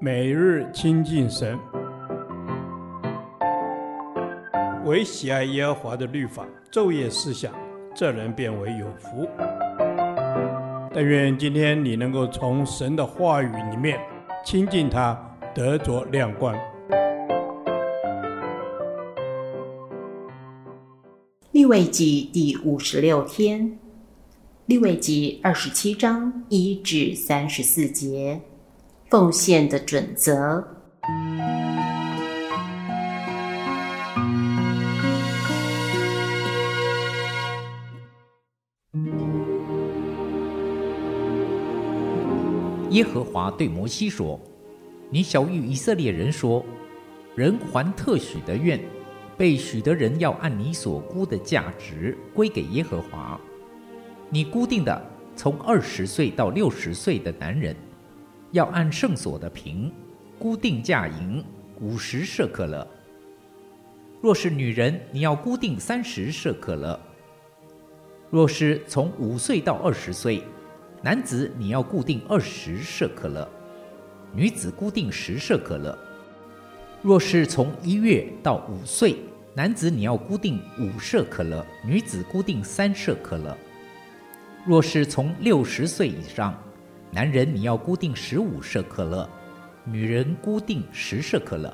每日亲近神，唯喜爱耶和华的律法，昼夜思想，这人便为有福。但愿今天你能够从神的话语里面亲近他，得着亮光。利未记第五十六天，利未记二十七章一至三十四节。奉献的准则。耶和华对摩西说：“你晓諭以色列人说，人还特许的愿，被许的人要按你所估的价值归给耶和华。你估定的从二十岁到六十岁的男人。”要按圣所的平，估定价银五十舍克勒。若是女人，你要固定三十舍克勒。若是从五岁到二十岁，男子你要固定二十舍克勒，女子固定十舍克勒。若是从一月到五岁，男子你要固定五舍克勒，女子固定三舍克勒。若是从六十岁以上，男人你要固定十五舍客勒，女人固定十舍客勒。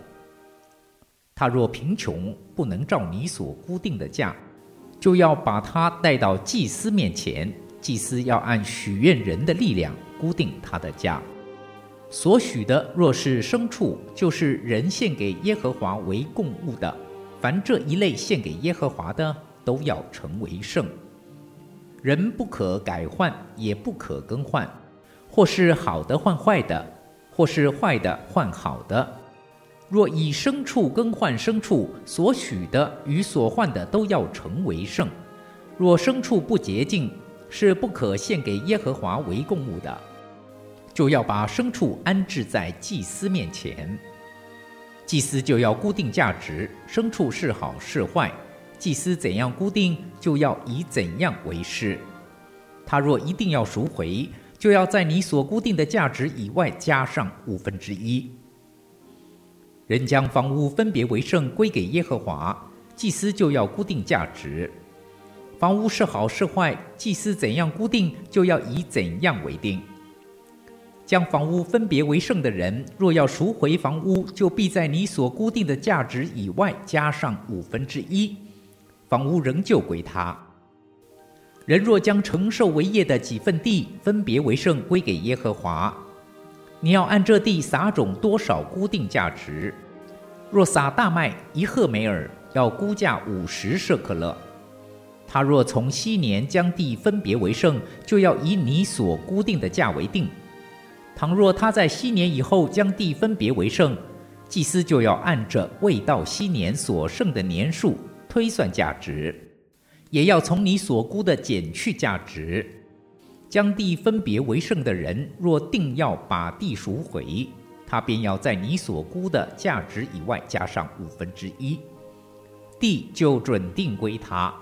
他若贫穷，不能照你所固定的价，就要把他带到祭司面前，祭司要按许愿人的力量固定他的价。所许的若是牲畜，就是人献给耶和华为供物的，凡这一类献给耶和华的，都要成为圣。人不可改换，也不可更换。或是好的换坏的，或是坏的换好的。若以牲畜更换牲畜，所许的与所换的都要成为圣。若牲畜不洁净，是不可献给耶和华为供物的，就要把牲畜安置在祭司面前。祭司就要固定价值，牲畜是好是坏，祭司怎样固定，就要以怎样为师。他若一定要赎回，就要在你所固定的价值以外加上五分之一。人将房屋分别为圣归给耶和华，祭司就要估定价值。房屋是好是坏，祭司怎样估定，就要以怎样为定。将房屋分别为圣的人，若要赎回房屋，就必在你所固定的价值以外加上五分之一，房屋仍旧归他。人若将承受为业的几份地分别为圣归给耶和华，你要按这地撒种多少估定价值。若撒大麦一赫梅尔，要估价五十舍克勒。他若从昔年将地分别为圣，就要以你所估定的价为定。倘若他在昔年以后将地分别为圣，祭司就要按着未到昔年所剩的年数推算价值。也要从你所估的减去价值，将地分别为圣的人，若定要把地赎回，他便要在你所估的价值以外加上五分之一，地就准定归他。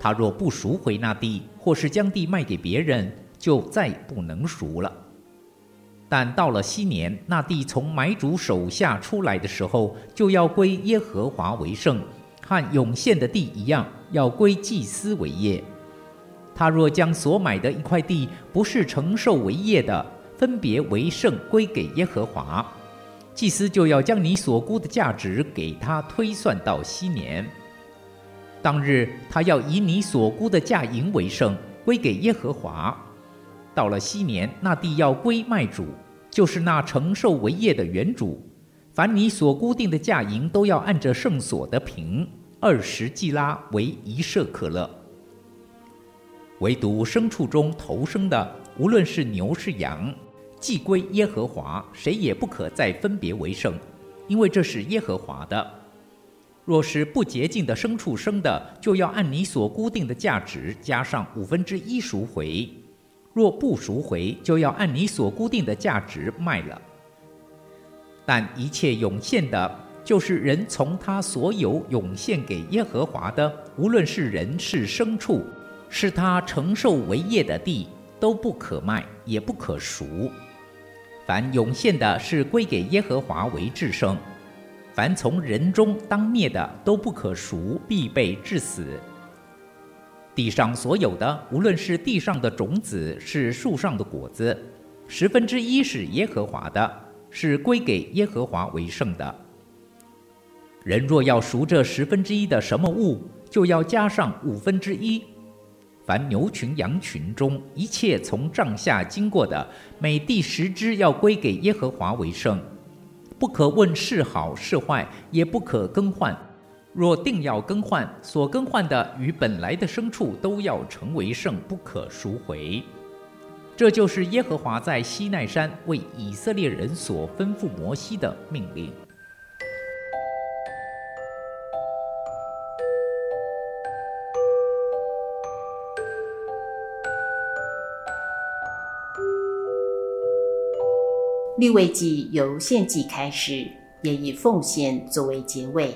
他若不赎回那地，或是将地卖给别人，就再不能赎了。但到了昔年，那地从买主手下出来的时候，就要归耶和华为圣。和永献的地一样，要归祭司为业。他若将所买的一块地不是承受为业的，分别为圣归给耶和华，祭司就要将你所估的价值给他推算到昔年。当日他要以你所估的价银为圣归给耶和华。到了昔年，那地要归卖主，就是那承受为业的原主。凡你所固定的价银，都要按着圣所的平。二十季拉为一舍可勒，唯独牲畜中头生的，无论是牛是羊，既归耶和华，谁也不可再分别为圣，因为这是耶和华的。若是不洁净的牲畜生的，就要按你所固定的价值加上五分之一赎回；若不赎回，就要按你所固定的价值卖了。但一切涌现的，就是人从他所有涌现给耶和华的，无论是人是牲畜，是他承受为业的地，都不可卖，也不可赎。凡涌现的，是归给耶和华为至圣；凡从人中当灭的，都不可赎，必被致死。地上所有的，无论是地上的种子，是树上的果子，十分之一是耶和华的，是归给耶和华为圣的。人若要赎这十分之一的什么物，就要加上五分之一。凡牛群羊群中一切从帐下经过的，每第十只要归给耶和华为圣，不可问是好是坏，也不可更换。若定要更换，所更换的与本来的牲畜都要成为圣，不可赎回。这就是耶和华在西奈山为以色列人所吩咐摩西的命令。立位记由献祭开始，也以奉献作为结尾。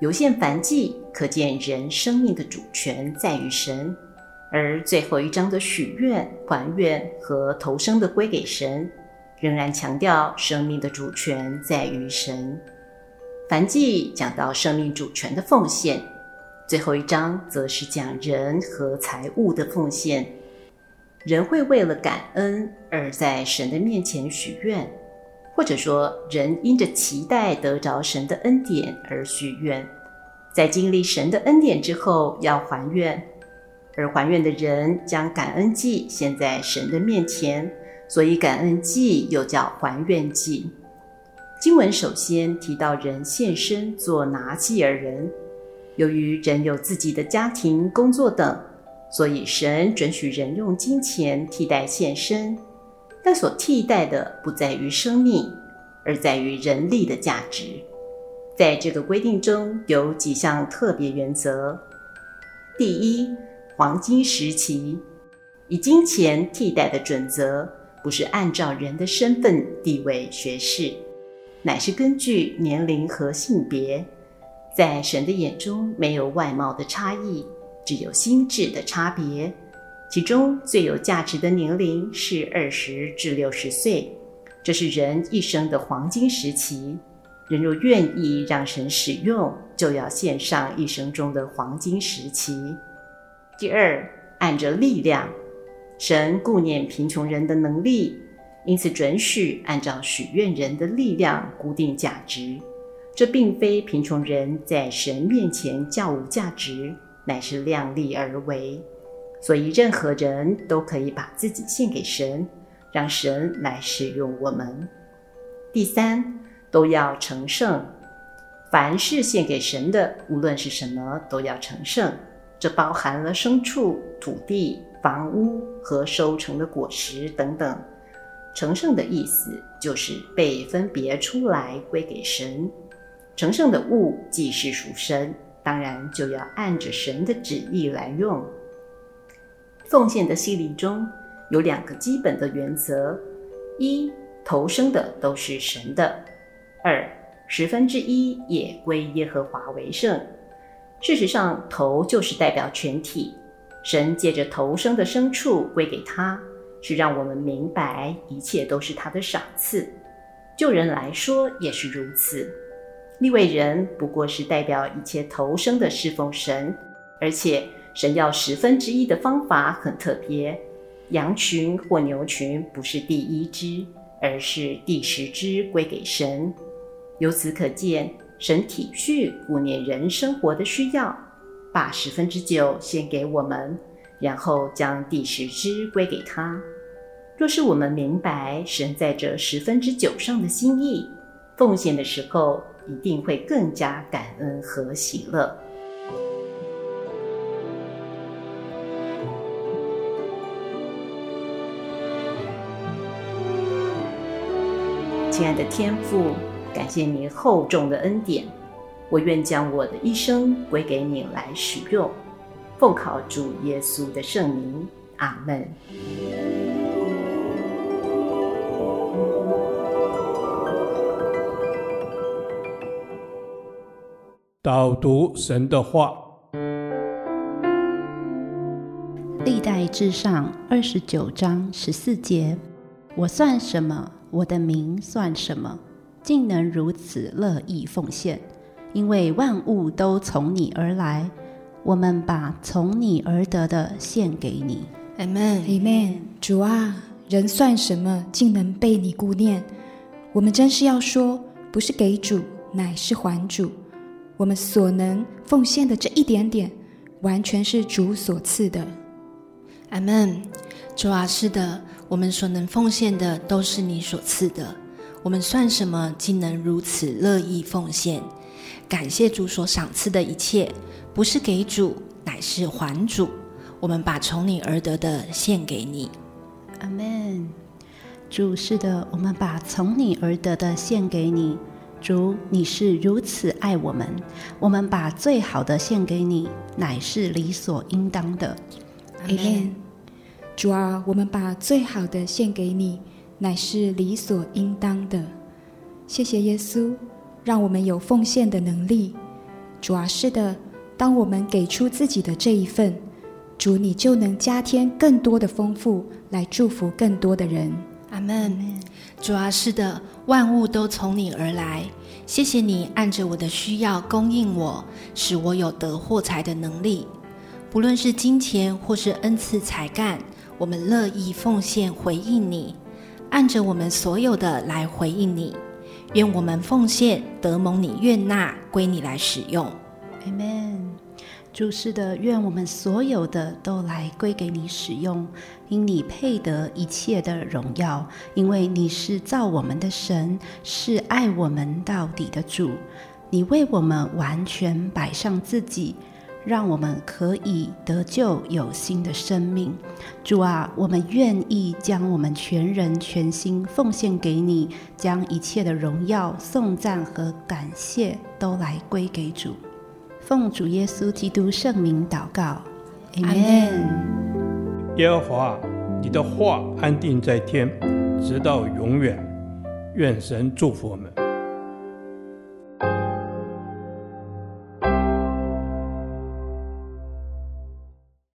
由献燔祭，可见人生命的主权在于神；而最后一章的许愿、还愿和投生的归给神，仍然强调生命的主权在于神。燔祭讲到生命主权的奉献，最后一章则是讲人和财物的奉献。人会为了感恩而在神的面前许愿，或者说人因着期待得着神的恩典而许愿，在经历神的恩典之后要还愿，而还愿的人将感恩祭献在神的面前，所以感恩祭又叫还愿祭。经文首先提到人献身做拿祭而人，由于人有自己的家庭、工作等。所以，神准许人用金钱替代献身，但所替代的不在于生命，而在于人力的价值。在这个规定中有几项特别原则：第一，黄金时期，以金钱替代的准则，不是按照人的身份、地位、学识，乃是根据年龄和性别，在神的眼中没有外貌的差异。只有心智的差别，其中最有价值的年龄是二十至六十岁，这是人一生的黄金时期。人若愿意让神使用，就要献上一生中的黄金时期。第二，按着力量，神顾念贫穷人的能力，因此准许按照许愿人的力量固定价值。这并非贫穷人在神面前较无价值。乃是量力而为，所以任何人都可以把自己献给神，让神来使用我们。第三，都要成圣，凡是献给神的，无论是什么，都要成圣。这包含了牲畜、土地、房屋和收成的果实等等。成圣的意思就是被分别出来归给神。成圣的物既是属神。当然就要按着神的旨意来用。奉献的洗礼中有两个基本的原则：一，投生的都是神的；二，十分之一也归耶和华为圣。事实上，头就是代表全体。神借着头生的牲畜归给他，是让我们明白一切都是他的赏赐。就人来说也是如此。立位人不过是代表一切头生的侍奉神，而且神要十分之一的方法很特别，羊群或牛群不是第一只，而是第十只归给神。由此可见，神体恤顾念人生活的需要，把十分之九献给我们，然后将第十只归给他。若是我们明白神在这十分之九上的心意，奉献的时候，一定会更加感恩和喜乐。亲爱的天父，感谢您厚重的恩典，我愿将我的一生归给你来使用。奉靠主耶稣的圣名，阿门。导读神的话，历代至上二十九章十四节：我算什么？我的名算什么，竟能如此乐意奉献？因为万物都从你而来，我们把从你而得的献给你。Amen。Amen。主啊，人算什么，竟能被你顾念？我们真是要说，不是给主，乃是还主。我们所能奉献的这一点点，完全是主所赐的。Amen。主啊，是的，我们所能奉献的都是你所赐的。我们算什么，竟能如此乐意奉献？感谢主所赏赐的一切，不是给主，乃是还主。我们把从你而得的献给你。阿门。主，是的，我们把从你而得的献给你。主，你是如此爱我们，我们把最好的献给你，乃是理所应当的。阿门。主啊，我们把最好的献给你，乃是理所应当的。谢谢耶稣，让我们有奉献的能力。主啊，是的，当我们给出自己的这一份，主你就能加添更多的丰富，来祝福更多的人。阿门。主啊，是的，万物都从你而来。谢谢你按着我的需要供应我，使我有得获财的能力，不论是金钱或是恩赐才干。我们乐意奉献回应你，按着我们所有的来回应你。愿我们奉献得蒙你悦纳，归你来使用。amen。主是的，愿我们所有的都来归给你使用，因你配得一切的荣耀，因为你是造我们的神，是爱我们到底的主。你为我们完全摆上自己。让我们可以得救，有新的生命。主啊，我们愿意将我们全人全心奉献给你，将一切的荣耀、颂赞和感谢都来归给主。奉主耶稣基督圣名祷告，阿门。耶和华，你的话安定在天，直到永远。愿神祝福我们。